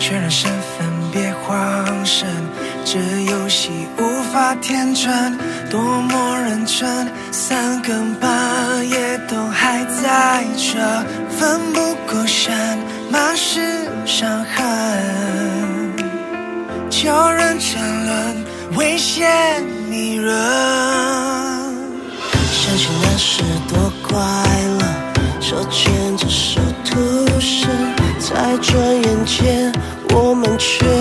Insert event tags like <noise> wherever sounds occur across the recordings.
确认身份，别慌神，这游戏无法天真，多么认真，三更半夜都还在这，奋不顾身，满是伤痕，叫人沉沦，危险迷人。想起那时多快乐，手牵却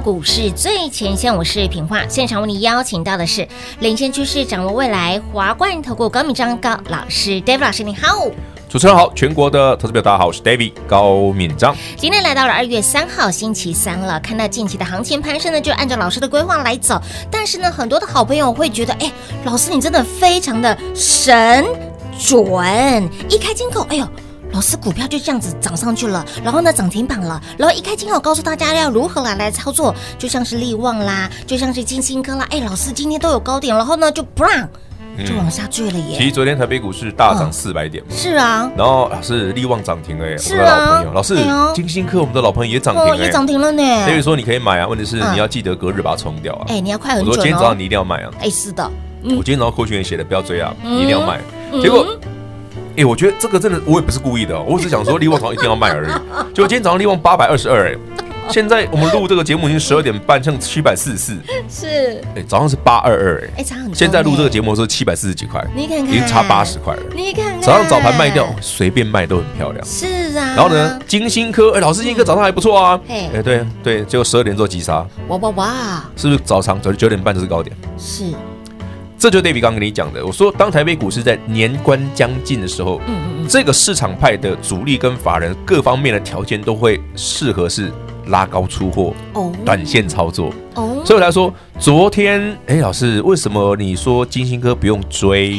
股市最前线，我是品化。现场为你邀请到的是领先趋势、掌握未来华冠投顾高敏章高老师，David 老师，你好。主持人好，全国的投资表大家好，我是 David 高敏章。今天来到了二月三号星期三了，看到近期的行情攀升呢，就按照老师的规划来走。但是呢，很多的好朋友会觉得，哎，老师你真的非常的神准，一开金口，哎呦。老师，股票就这样子涨上去了，然后呢涨停板了，然后一开金口告诉大家要如何来来操作，就像是利旺啦，就像是金星科啦，哎，老师今天都有高点，然后呢就不让，就往下坠了耶。其实昨天台北股市大涨四百点，是啊。然后老师力旺涨停了耶，是啊。老师，金星科我们的老朋友也涨停了，也涨停了呢。所以说你可以买啊，问题是你要记得隔日把它冲掉啊。哎，你要快很准哦。我说今天早上你一定要买啊。哎，是的。我今天早上扣群员写的不要追啊，一定要买。结果。哎，我觉得这个真的我也不是故意的，我只想说力旺早一定要卖而已。结果今天早上力旺八百二十二，哎。现在我们录这个节目已经十二点半，剩七百四十四。是，哎，早上是八二二，哎，差很多。现在录这个节目是七百四十几块，你看看，已经差八十块了。你看看，早上早盘卖掉，随便卖都很漂亮。是啊。然后呢，金星科，哎，老师金星科早上还不错啊。哎，对对，结果十二点做急杀。哇哇哇！是不是早上九九点半就是高点？是。这就是 David 刚跟你讲的。我说，当台北股市在年关将近的时候，嗯嗯嗯，这个市场派的主力跟法人各方面的条件都会适合是。拉高出货，短线操作，哦，所以我来说，昨天，哎，老师，为什么你说金星科不用追？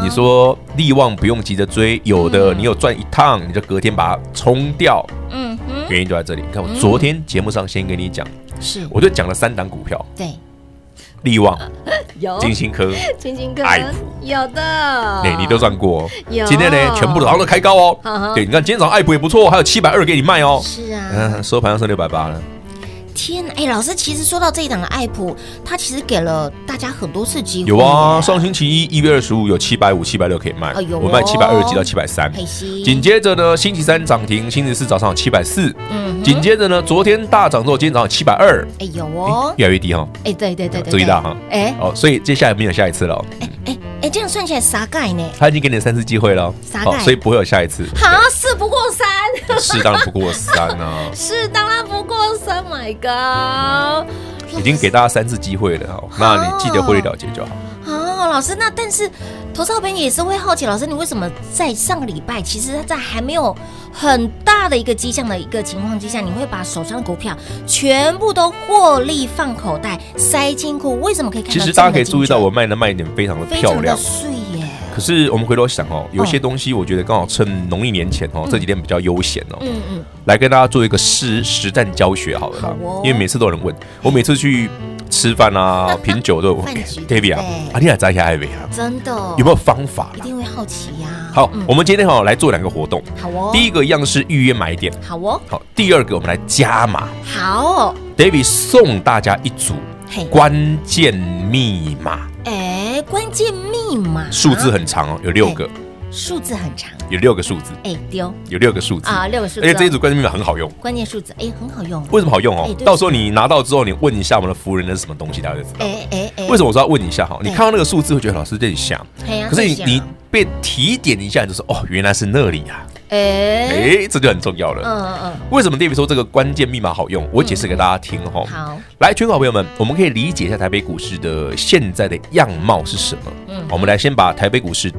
你说力旺不用急着追，有的你有赚一趟，你就隔天把它冲掉，嗯，原因就在这里。你看，我昨天节目上先跟你讲，是，我就讲了三档股票，对。力旺 <laughs> 有金星科，金星科爱普有的，哎，你都赚过。有今天呢，全部早上都开高哦。对，你看今天早上爱普也不错，还有七百二给你卖哦。是啊，嗯，收盘要剩六百八了。天，哎，老师，其实说到这一档的爱普，他其实给了大家很多次机会。有啊，上星期一一月二十五有七百五、七百六可以卖，我卖七百二，几到七百三。紧接着呢，星期三涨停，星期四早上有七百四。嗯。紧接着呢，昨天大涨之后，今天早上七百二。哎，有哦，越来越低哈。哎，对对对对，注意到哈。哎，哦，所以接下来没有下一次了。哎哎哎，这样算起来啥概念？他已经给你三次机会了，啥概念？所以不会有下一次。好，事不过三。是当然不过三啊。<laughs> 是当然不过三，My God！已经给大家三次机会了，那你记得获利了结就好。哦，老师，那但是投资好朋友也是会好奇，老师你为什么在上个礼拜，其实他在还没有很大的一个迹象的一个情况之下，你会把手上的股票全部都获利放口袋塞金库？为什么可以看到？其实大家可以注意到我卖的卖点非常的漂亮，可是我们回头想哦，有些东西我觉得刚好趁农历年前哦，这几天比较悠闲哦，嗯嗯，来跟大家做一个实实战教学好了啦，因为每次都有人问我，每次去吃饭啊、<laughs> 品酒都有问 David 啊，啊，你还在还没啊？真的有没有方法？一定会好奇呀。好，我们今天好来做两个活动。好哦，第一个一样是预约买点。好哦，好，第二个我们来加码。好，David 送大家一组关键密码。哎，关键密码数字很长哦，有六个。数字很长，有六个数字。哎，丢，有六个数字啊，六个数字。而且这一组关键密码很好用。关键数字，哎，很好用。为什么好用哦？到时候你拿到之后，你问一下我们的服务人那是什么东西，大家就知道。哎哎哎，为什么我说要问一下哈？你看到那个数字会觉得老师这里像，可是你你被提点一下，就是哦，原来是那里呀。哎哎，这就很重要了。嗯嗯。为什么 David 说这个关键密码好用？我解释给大家听哈。好，来，全国好朋友们，我们可以理解一下台北股市的现在的样貌是什么？嗯，我们来先把台北股市。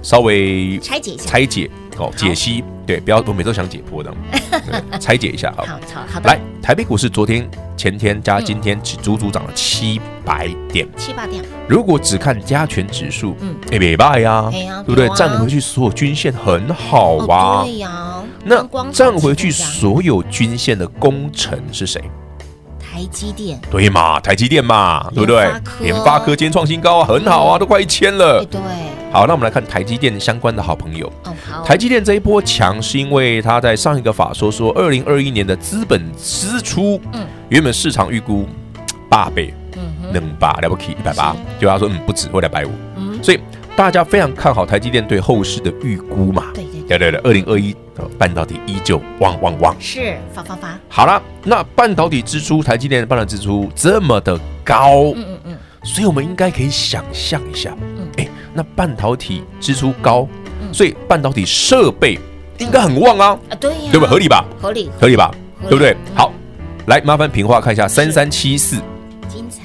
稍微拆解一下，拆解哦，解析对，不要我每次都想解剖的，<laughs> 拆解一下好。好，好，来，台北股市昨天、前天加今天，只足足涨了七百点，七八点。如果只看加权指数，嗯，哎，没败呀，对不对？站回去所有均线很好啊，对呀。那站回去所有均线的功臣是谁？台积电，对嘛？台积电嘛，对不对？联发科今天创新高啊，很好啊，都快一千了。对。好，那我们来看台积电相关的好朋友。哦，好。台积电这一波强，是因为他在上一个法说说，二零二一年的资本支出，嗯，原本市场预估八倍，嗯，能把了不起一百八，就他说嗯不止，或两百五，嗯，所以大家非常看好台积电对后市的预估嘛。对对对对，二零二一的半导体依旧旺旺旺，是发发发。好了，那半导体支出，台积电的半导体支出这么的高，嗯嗯嗯，所以我们应该可以想象一下，嗯，哎。那半导体支出高，所以半导体设备应该很旺啊，啊对呀，对不对？合理吧？合理，合理吧？对不对？好，来麻烦平话看一下三三七四，精彩，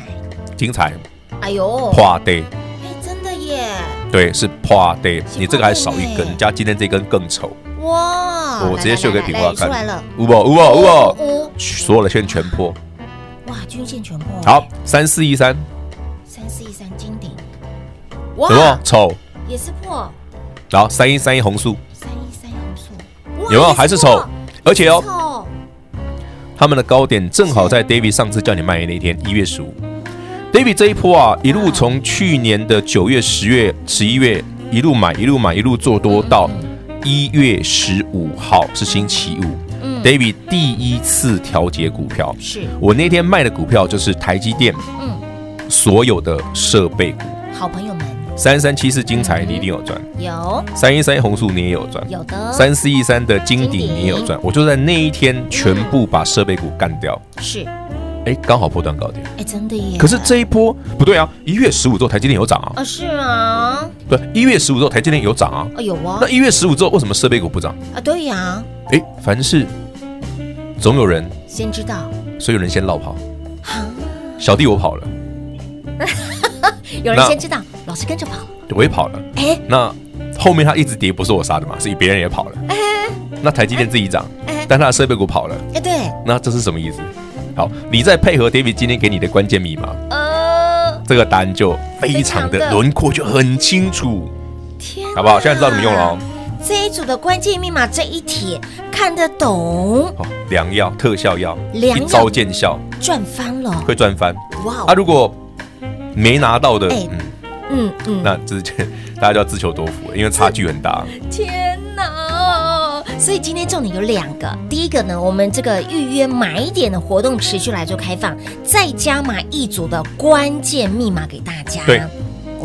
精彩，哎呦，破底，哎，真的耶，对，是破底，你这个还少一根，加今天这根更丑，哇，我直接秀给平花看，出来了，五宝五宝五宝，所有？的线全破，哇，均线全破，好，三四一三。什么丑？也是破。然后三一三一红素，三一三一红素，有没有？还是丑？而且哦，他们的高点正好在 David 上次叫你卖的那天，一月十五。David 这一波啊，一路从去年的九月、十月、十一月一路买，一路买，一路做多到一月十五号是星期五。David 第一次调节股票，是我那天卖的股票就是台积电，嗯，所有的设备股，好朋友们。三三七四精彩你一定有赚，有。三一三红素你也有赚，有的。三四一三的金鼎你也有赚，我就在那一天全部把设备股干掉，是。哎，刚好波段高点。哎，真的耶。可是这一波不对啊，一月十五之后台积电有涨啊，啊是啊，对，一月十五之后台积电有涨啊，啊有啊那一月十五之后为什么设备股不涨？啊对呀，哎，凡事总有人，先知道。所以有人先落跑，哈，小弟我跑了，<laughs> 有人先知道，老师跟着跑，我也跑了。哎？那后面它一直跌，不是我杀的嘛，是别人也跑了。那台积电自己涨哎，但它的设备股跑了，哎对，那这是什么意思？好，你再配合 David 今天给你的关键密码，呃，这个答案就非常的轮廓就很清楚，天，好不好？现在知道怎么用了哦。这一组的关键密码这一帖看得懂，哦，良药特效药，一招见效，赚翻了，会赚翻。哇啊，如果没拿到的，哎嗯，嗯嗯，那之前大家就要自求多福了，因为差距很大。<laughs> 天哪！所以今天重点有两个，第一个呢，我们这个预约买点的活动持续来做开放，再加码一组的关键密码给大家。对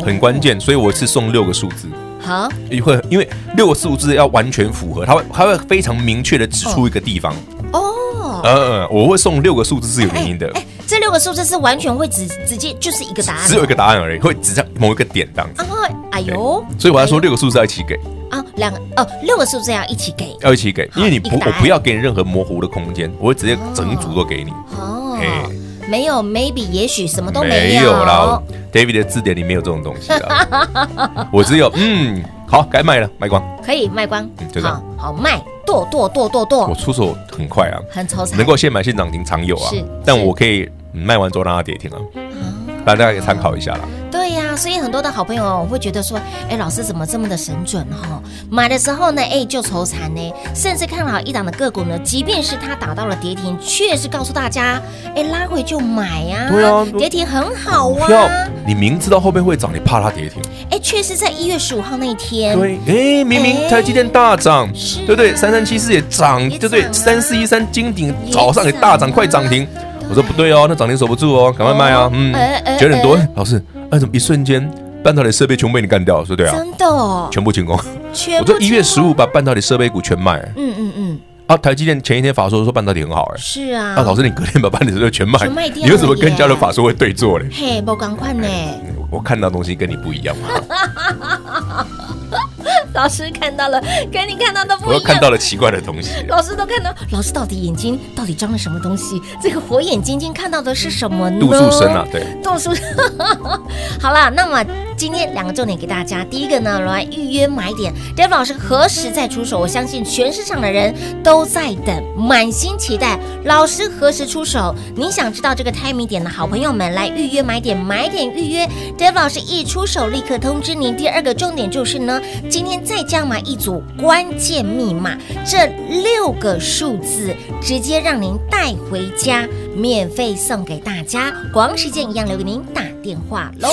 很关键，所以我是送六个数字，好，因为因为六个数字要完全符合，它会它会非常明确的指出一个地方。哦，呃，我会送六个数字是有原因的，哎，这六个数字是完全会直直接就是一个答案，只有一个答案而已，会指向某一个点当。啊，哎呦，所以我要说六个数字要一起给，啊，两个哦，六个数字要一起给。要一起给，因为你不我不要给你任何模糊的空间，我会直接整组都给你。哦哎，没有 maybe 也许什么都没没有啦，David 的字典里没有这种东西的。<laughs> 我只有嗯，好，该卖了，卖光。可以卖光。嗯，就这样。好好卖，剁剁剁剁剁，我出手很快啊，很抽彩，能够现买现涨停常有啊。是，但我可以嗯卖完之后让它跌停啊，大家可以参考一下啦。对呀、所以很多的好朋友会觉得说，哎，老师怎么这么的神准哈、买的时候呢，哎，就愁惨呢，甚至看好一档的个股呢，即便是它打到了跌停，却是告诉大家，哎，拉回就买呀、对啊跌停很好啊，你明知道后面会涨，你怕它跌停？哎，确实在一月十五号那一天，对，哎，明明哎台积电大涨，对不对？三三七四也涨，也对不对？三四一三金鼎早上也大涨，快涨停。我说不对哦，那涨停守不住哦，赶快卖啊！嗯九点多哎，老师，哎，怎么一瞬间半导体设备全部被你干掉？说对啊，真的哦，全部清空。我说一月十五把半导体设备股全卖。嗯嗯嗯，啊，台积电前一天法说说半导体很好，哎，是啊，啊，老师你隔天把半导体设备全卖全卖，掉 <laughs> 你为什么跟家的法说会对做嘞？嘿，不赶快呢，我看到东西跟你不一样嘛，<laughs> 老师看到了，跟你看到的不一样，我看到了奇怪的东西。老师都看到，老师到底眼睛到底装了什么东西？这个火眼金睛看到的是什么呢？度数深啊，对，度数。<laughs> 好啦，那么今天两个重点给大家，第一个呢，来预约买点，David 老师何时再出手？我相信全市场的人都在等，满心期待老师何时出手。你想知道这个 timing 点的好朋友们，来预约买点，买点预约，David 老师一出手立刻通知您。第二个重点就是呢，今天再加码一组关键密码，这六个数字直接让您带回家，免费送给大家。广告时间一样留给您打电话喽。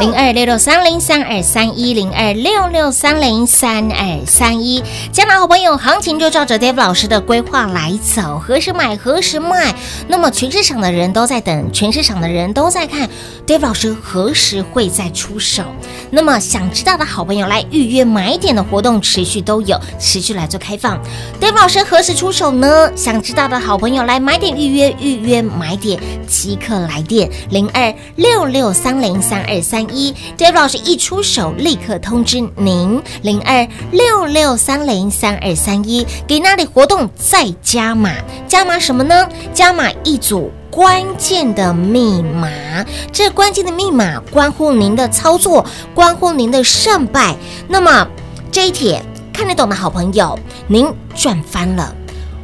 零二六六三零三二三一零二六六三零三二三一，加拿好朋友，行情就照着 Dave 老师的规划来走，何时买何时卖。那么全市场的人都在等，全市场的人都在看 Dave 老师何时会再出手。那么想知道的好朋友来预约买点的活动持续都有，持续来做开放。Dave 老师何时出手呢？想知道的好朋友来买点预约，预约买点即刻来电零二六六三零三二三一，Dave 老师一出手立刻通知您零二六六三零三二三一，给那里活动再加码，加码什么呢？加码一组。关键的密码，这关键的密码关乎您的操作，关乎您的胜败。那么这一帖看得懂的好朋友，您赚翻了。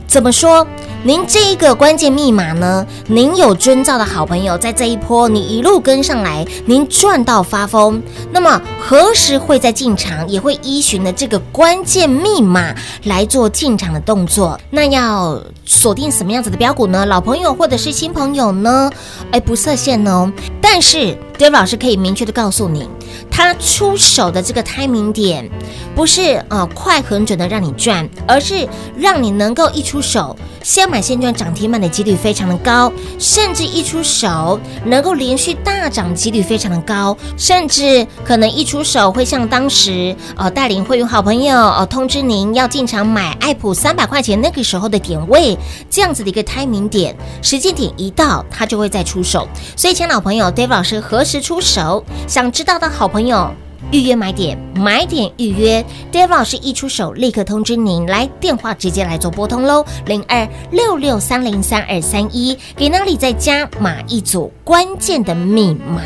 怎么说？您这一个关键密码呢？您有遵照的好朋友，在这一波你一路跟上来，您赚到发疯。那么何时会再进场？也会依循的这个关键密码来做进场的动作。那要锁定什么样子的标股呢？老朋友或者是新朋友呢？哎，不设限哦。但是 David 老师可以明确的告诉你，他出手的这个 timing 点，不是呃快很准的让你赚，而是让你能够一出手先买先赚，涨停板的几率非常的高，甚至一出手能够连续大涨几率非常的高，甚至可能一出手会像当时呃带领会员好朋友呃通知您要进场买爱普三百块钱那个时候的点位，这样子的一个 timing 点，时间点一到，他就会再出手。所以，请老朋友，David 老师何时出手？想知道的好朋友。预约买点，买点预约，David 老师一出手，立刻通知您。来电话直接来做拨通喽，零二六六三零三二三一，给那里再加码一组关键的密码。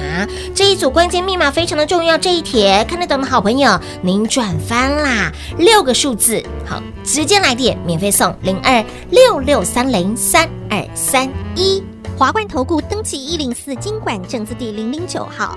这一组关键密码非常的重要，这一帖看得懂的好朋友，您赚翻啦！六个数字，好，直接来电，免费送零二六六三零三二三一，华冠投顾登记一零四金管证字第零零九号。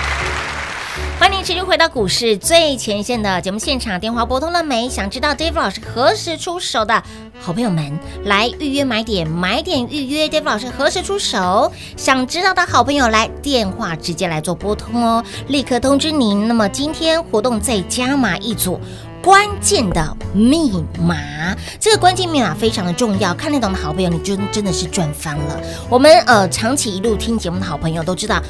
欢迎持续回到股市最前线的节目现场，电话拨通了没？想知道 David 老师何时出手的好朋友们，来预约买点，买点预约 David 老师何时出手？想知道的好朋友来电话直接来做拨通哦，立刻通知您。那么今天活动再加码一组关键的密码，这个关键密码非常的重要，看得懂的好朋友，你真真的是赚翻了。我们呃长期一路听节目的好朋友都知道。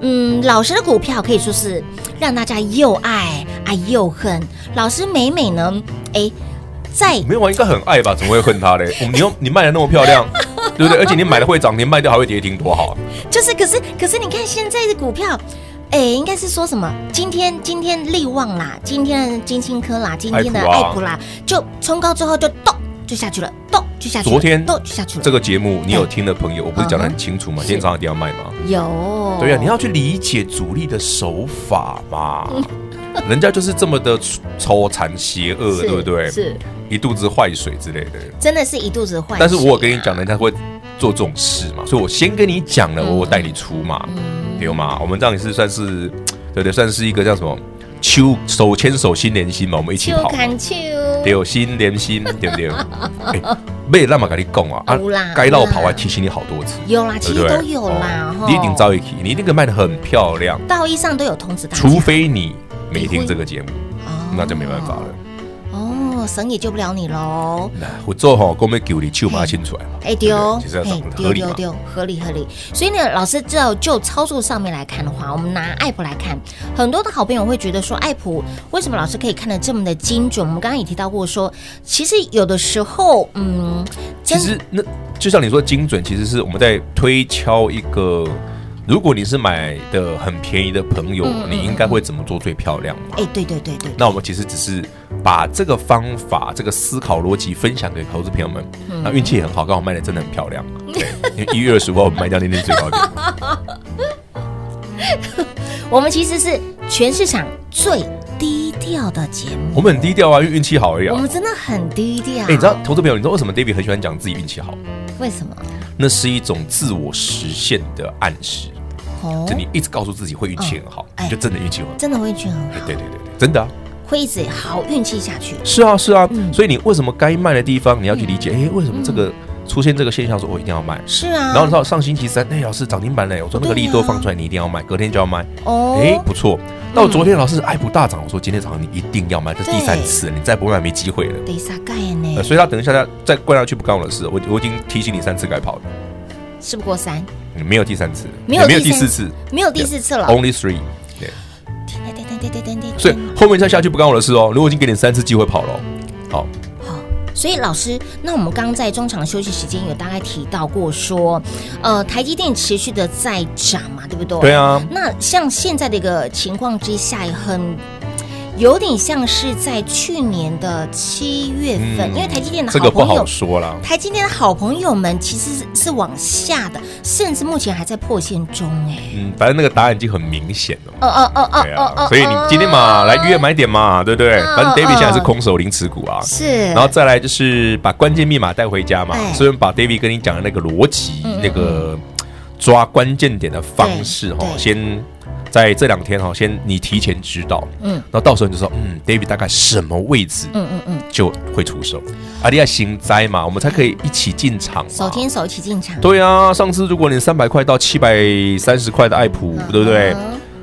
嗯，老师的股票可以说是让大家又爱爱又恨。老师每每呢，哎，在没有啊，应该很爱吧？怎么会恨他嘞？<laughs> 你又你卖的那么漂亮，对不对？而且你买的会涨停，卖掉还会跌停，多好啊！就是，可是，可是你看现在的股票，哎，应该是说什么？今天今天利旺啦，今天的金星科啦，今天的爱普啦，就冲高之后就动。就下去了，咚就下去了。昨天咚就下去了。这个节目你有听的朋友，我不是讲得很清楚吗？今天早上一定要卖吗？有。对呀，你要去理解主力的手法嘛。<laughs> 人家就是这么的抽残邪恶，对不对？是。一肚子坏水之类的。真的是一肚子坏水。但是我跟你讲，人家会做这种事嘛，所以我先跟你讲了，我带你出嘛，对吗？我们这样也是算是，对对，算是一个叫什么？手手牵手心连心嘛，我们一起跑。有心连心，对不对？没那么跟你讲啊，啊，该绕跑还提醒你好多次。有啦，其实都有啦。你一定招一起，你那个卖的很漂亮。道义上都有通知大家。除非你没听这个节目，那就没办法了。神也救不了你喽！我做好，我们给你手马清出来嘛。哎丢，其实合理嘛，合理合理。所以呢，老师就就操作上面来看的话，我们拿爱普来看，很多的好朋友会觉得说，爱普为什么老师可以看得这么的精准？我们刚刚也提到过说，其实有的时候，嗯，其实那就像你说精准，其实是我们在推敲一个。如果你是买的很便宜的朋友，嗯、你应该会怎么做最漂亮嘛？哎，对对对对。那我们其实只是把这个方法、这个思考逻辑分享给投资朋友们。那运气也很好，刚好卖的真的很漂亮。对，因为一月二十五号 <laughs> 我们卖掉那天最高点。<laughs> 我们其实是全市场最低调的节目。我们很低调啊，因为运气好而已。我们真的很低调。哎，你知道投资朋友，你知道为什么 David 很喜欢讲自己运气好？为什么？那是一种自我实现的暗示。就你一直告诉自己会运气很好，你就真的运气很好，真的会运气很好。对对对对，真的啊，会一直好运气下去。是啊是啊，所以你为什么该卖的地方你要去理解？哎，为什么这个出现这个现象，说我一定要卖？是啊。然后到上星期三，哎，老师涨停板嘞，我说那个利多放出来，你一定要卖，隔天就要卖。哦，哎，不错。到昨天老师爱普大涨，我说今天早上你一定要卖，这是第三次，你再不卖没机会了。所以他等一下他再灌下去不干我的事，我我已经提醒你三次该跑了。事不过三。没有第三次，没有没有第四次，没有第四次了。Only three，对，对对对。所以后面再下去不干我的事哦。如果已经给你三次机会跑了，好，好，所以老师，那我们刚刚在中场休息时间有大概提到过说，呃，台积电持续的在涨嘛，对不对？对啊。那像现在的一个情况之下，也很。有点像是在去年的七月份，嗯、因为台积电的好朋友，这个不好说了。台积电的好朋友们其实是是往下的，甚至目前还在破线中哎。嗯，反正那个答案已经很明显了。哦哦哦哦哦哦。所以你今天嘛，来预约买点嘛，对不对？反正 David 现在是空手零持股啊。是。然后再来就是把关键密码带回家嘛。所以把 David 跟你讲的那个逻辑，那个抓关键点的方式哈，先。在这两天哈，先你提前知道，嗯，然后到时候你就说，嗯，David 大概什么位置，嗯嗯嗯，就会出手。阿利亚行灾嘛，我们才可以一起进场，手牵手一起进场。对啊，上次如果你三百块到七百三十块的爱普，对不对？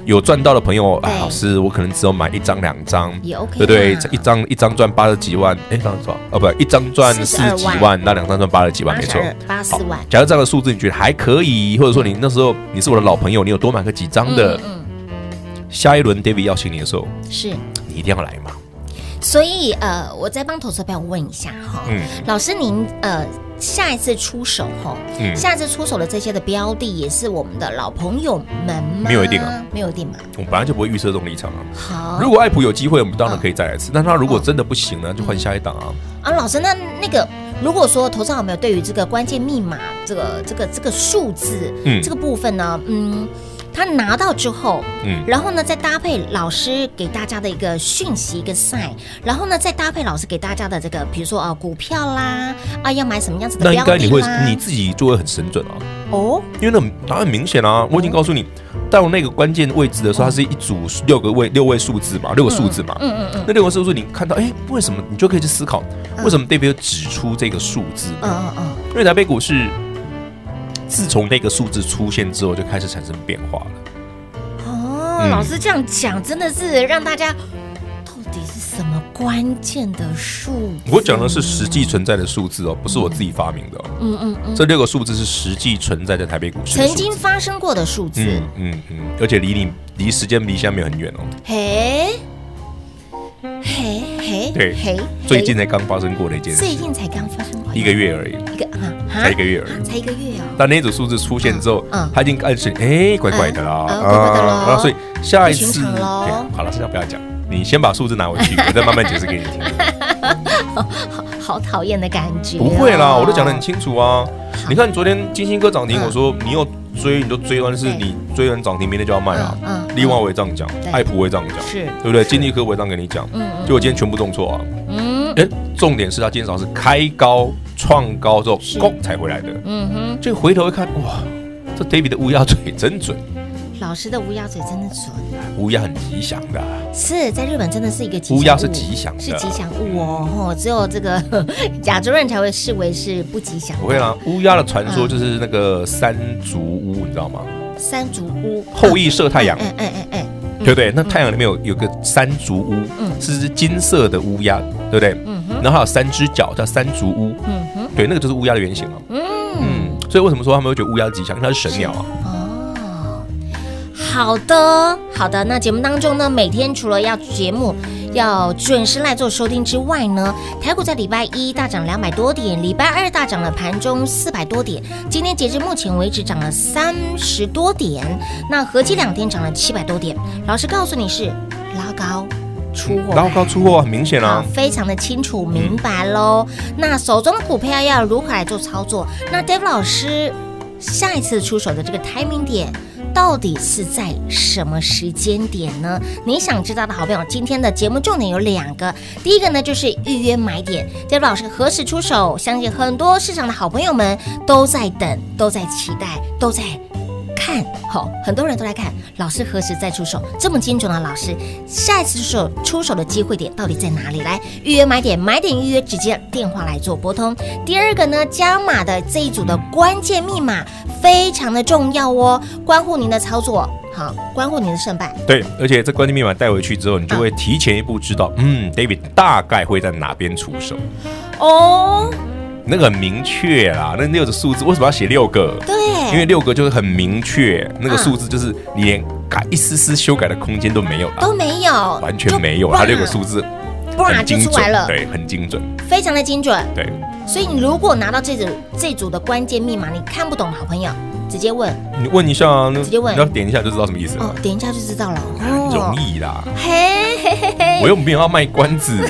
有赚到的朋友，哎，老师，我可能只有买一张两张，也 OK，对不对？一张一张赚八十几万，哎，这样子哦，不，一张赚四十几万，那两张赚八十几万，没错，八十万。假如这样的数字你觉得还可以，或者说你那时候你是我的老朋友，你有多买个几张的？下一轮 David 邀请你的时候，是你一定要来嘛？所以呃，我再帮投资朋友问一下哈，嗯，老师您呃下一次出手哈，嗯，下一次出手的这些的标的也是我们的老朋友们吗？没有一定啊，没有一定嘛。我本来就不会预设这种立场啊。好，如果爱普有机会，我们当然可以再来一次。但他如果真的不行呢，就换下一档啊。啊，老师，那那个如果说头上有没有对于这个关键密码这个这个这个数字，嗯，这个部分呢，嗯。他拿到之后，嗯，然后呢，再搭配老师给大家的一个讯息，一个 sign，然后呢，再搭配老师给大家的这个，比如说啊，股票啦，啊，要买什么样子的标的，那应该你会你自己就会很神准啊。哦，因为那答案明显啊，我已经告诉你，到那个关键位置的时候，它是一组六个位六位数字嘛，六个数字嘛，嗯嗯嗯，那六个数字你看到，哎，为什么？你就可以去思考，为什么 David 指出这个数字？嗯嗯嗯，因为台北股市。自从那个数字出现之后，就开始产生变化了。哦，嗯、老师这样讲，真的是让大家到底是什么关键的数？我讲的是实际存在的数字哦，不是我自己发明的、哦嗯。嗯嗯嗯，这六个数字是实际存在在台北股市曾经发生过的数字。嗯嗯嗯，而且离你离时间离现在没有很远哦。嘿。嘿嘿，对，嘿，最近才刚发生过的一件事，最近才刚发生过一个月而已，一个才一个月而已，才一个月哦。但那组数字出现之后，嗯，他已经暗示，哎，怪怪的啦，怪怪的咯。所以下一次，好了，现在不要讲，你先把数字拿回去，<laughs> 我再慢慢解释给你听。好好讨厌的感觉，不会啦，我都讲得很清楚啊。你看昨天金星哥涨停，我说你又。追你都追完，是你追完涨停，明天就要卖啊。嗯，另外我也这样讲，爱普我也这样讲，是对不对？金立科我也这样跟你讲，嗯，结果今天全部中错啊。嗯，哎，重点是他今天早上是开高创高之后，攻才回来的。嗯哼，就回头一看，哇，这 David 的乌鸦嘴真准。老师的乌鸦嘴真的准，乌鸦很吉祥的，是在日本真的是一个吉祥物，乌鸦是吉祥，是吉祥物哦。只有这个 <laughs> 亚洲人才会视为是不吉祥。不会啦，乌鸦的传说就是那个山竹屋，你知道吗？山竹屋后羿射太阳，哎哎哎哎，对不对？那太阳里面有有个山竹屋，嗯，是只金色的乌鸦，对不对？然后还有三只脚叫三足乌，嗯哼，对，那个就是乌鸦的原型了。嗯嗯，所以为什么说他们会觉得乌鸦吉祥？因为它是神鸟啊。好的，好的。那节目当中呢，每天除了要节目要准时来做收听之外呢，台股在礼拜一大涨两百多点，礼拜二大涨了盘中四百多点，今天截至目前为止涨了三十多点，那合计两天涨了七百多点。老师告诉你是拉高出货，拉高出货很明显啊，非常的清楚明白喽。嗯、那手中的股票要如何来做操作？那 David 老师下一次出手的这个 timing 点。到底是在什么时间点呢？你想知道的好朋友，今天的节目重点有两个。第一个呢，就是预约买点，David 老师何时出手？相信很多市场的好朋友们都在等，都在期待，都在。看好，很多人都来看老师何时再出手，这么精准的老师，下一次出手出手的机会点到底在哪里？来预约买点，买点预约，直接电话来做拨通。第二个呢，加码的这一组的关键密码非常的重要哦，关乎您的操作，好，关乎您的胜败。对，而且这关键密码带回去之后，你就会提前一步知道，嗯，David 大概会在哪边出手哦。那个很明确啦，那六个数字为什么要写六个？对，因为六个就是很明确，那个数字就是你连改一丝丝修改的空间都没有了，都没有，完全没有，它六个数字哇很精就出来了准，对，很精准，非常的精准。对。所以你如果拿到这组这组的关键密码，你看不懂的好朋友，直接问你问一下啊，那直接问你要点一下就知道什么意思了哦，点一下就知道了。很 <laughs> 容易啦。嘿嘿嘿嘿，我又没有要卖关子，<laughs>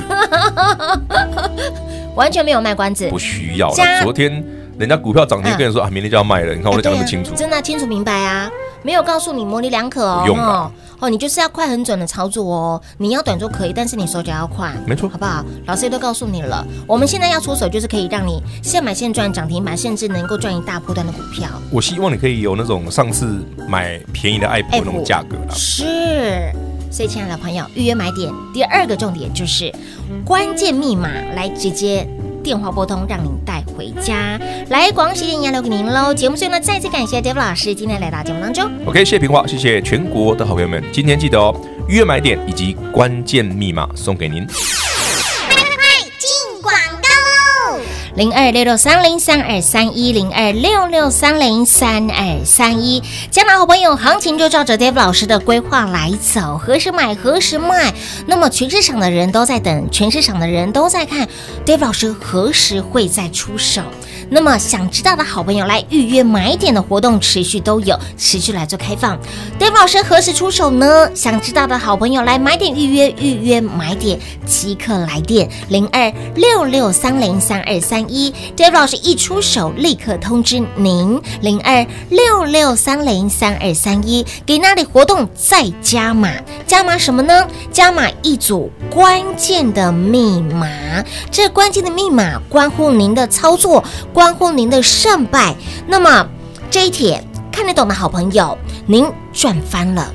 完全没有卖关子，不需要加了。昨天人家股票涨停，跟人说啊，明天就要卖了，你看我都讲那么清楚。真的啊清楚明白啊，没有告诉你模棱两可哦。哦哦，你就是要快很准的操作哦。你要短做可以，但是你手脚要快，没错好不好？老师也都告诉你了，我们现在要出手就是可以让你现买现赚涨停板，甚至能够赚一大波段的股票。我希望你可以有那种上次买便宜的爱普那种价格啦。是，所以亲爱的朋友，预约买点第二个重点就是关键密码，来直接电话拨通，让您带回家。来，广西电影要留给您喽。节目最后呢，再次感谢 Dave 老师今天来到节目当中。OK，谢谢平话，谢谢全国的好朋友们，今天记得哦，预约买点以及关键密码送给您。零二六六三零三二三一零二六六三零三二三一，家长好朋友，行情就照着 Dave 老师的规划来走，何时买何时卖。那么全市场的人都在等，全市场的人都在看 Dave 老师何时会再出手。那么想知道的好朋友来预约买点的活动持续都有，持续来做开放。Dave 老师何时出手呢？想知道的好朋友来买点预约，预约买点即刻来电零二六六三零三二三一。Dave 老师一出手立刻通知您零二六六三零三二三一。给那里活动再加码，加码什么呢？加码一组关键的密码，这关键的密码关乎您的操作。关乎您的胜败，那么这一帖看得懂的好朋友，您赚翻了。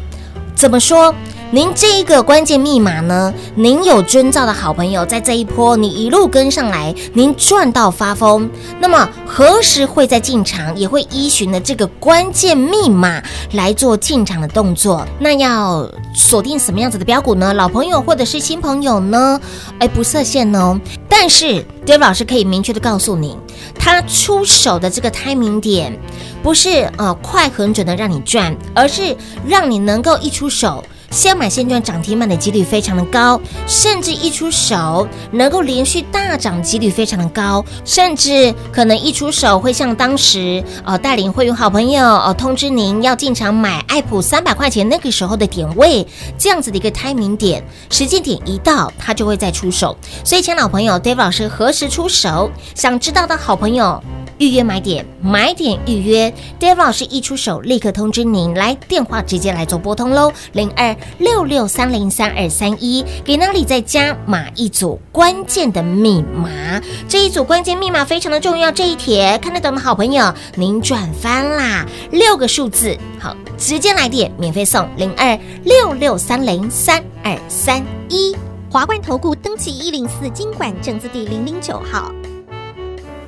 怎么说？您这一个关键密码呢？您有遵照的好朋友，在这一波你一路跟上来，您赚到发疯。那么何时会再进场？也会依循的这个关键密码来做进场的动作。那要锁定什么样子的标股呢？老朋友或者是新朋友呢？哎，不设限哦。但是 Dave 老师可以明确的告诉你，他出手的这个 timing 点，不是呃快很准的让你赚，而是让你能够一出手。先买现赚涨停板的几率非常的高，甚至一出手能够连续大涨几率非常的高，甚至可能一出手会像当时呃带领会员好朋友哦通知您要进场买爱普三百块钱那个时候的点位，这样子的一个 timing 点，时间点一到，他就会再出手。所以，亲老朋友，Dave 老师何时出手？想知道的好朋友。预约买点，买点预约，Dave 老师一出手，立刻通知您，来电话直接来做拨通喽，零二六六三零三二三一，给那里再加码一组关键的密码，这一组关键密码非常的重要，这一帖看得懂的好朋友，您赚翻啦，六个数字，好，直接来电，免费送零二六六三零三二三一，华冠投顾登记一零四金管证字第零零九号。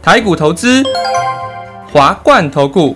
台股投资，华冠投顾。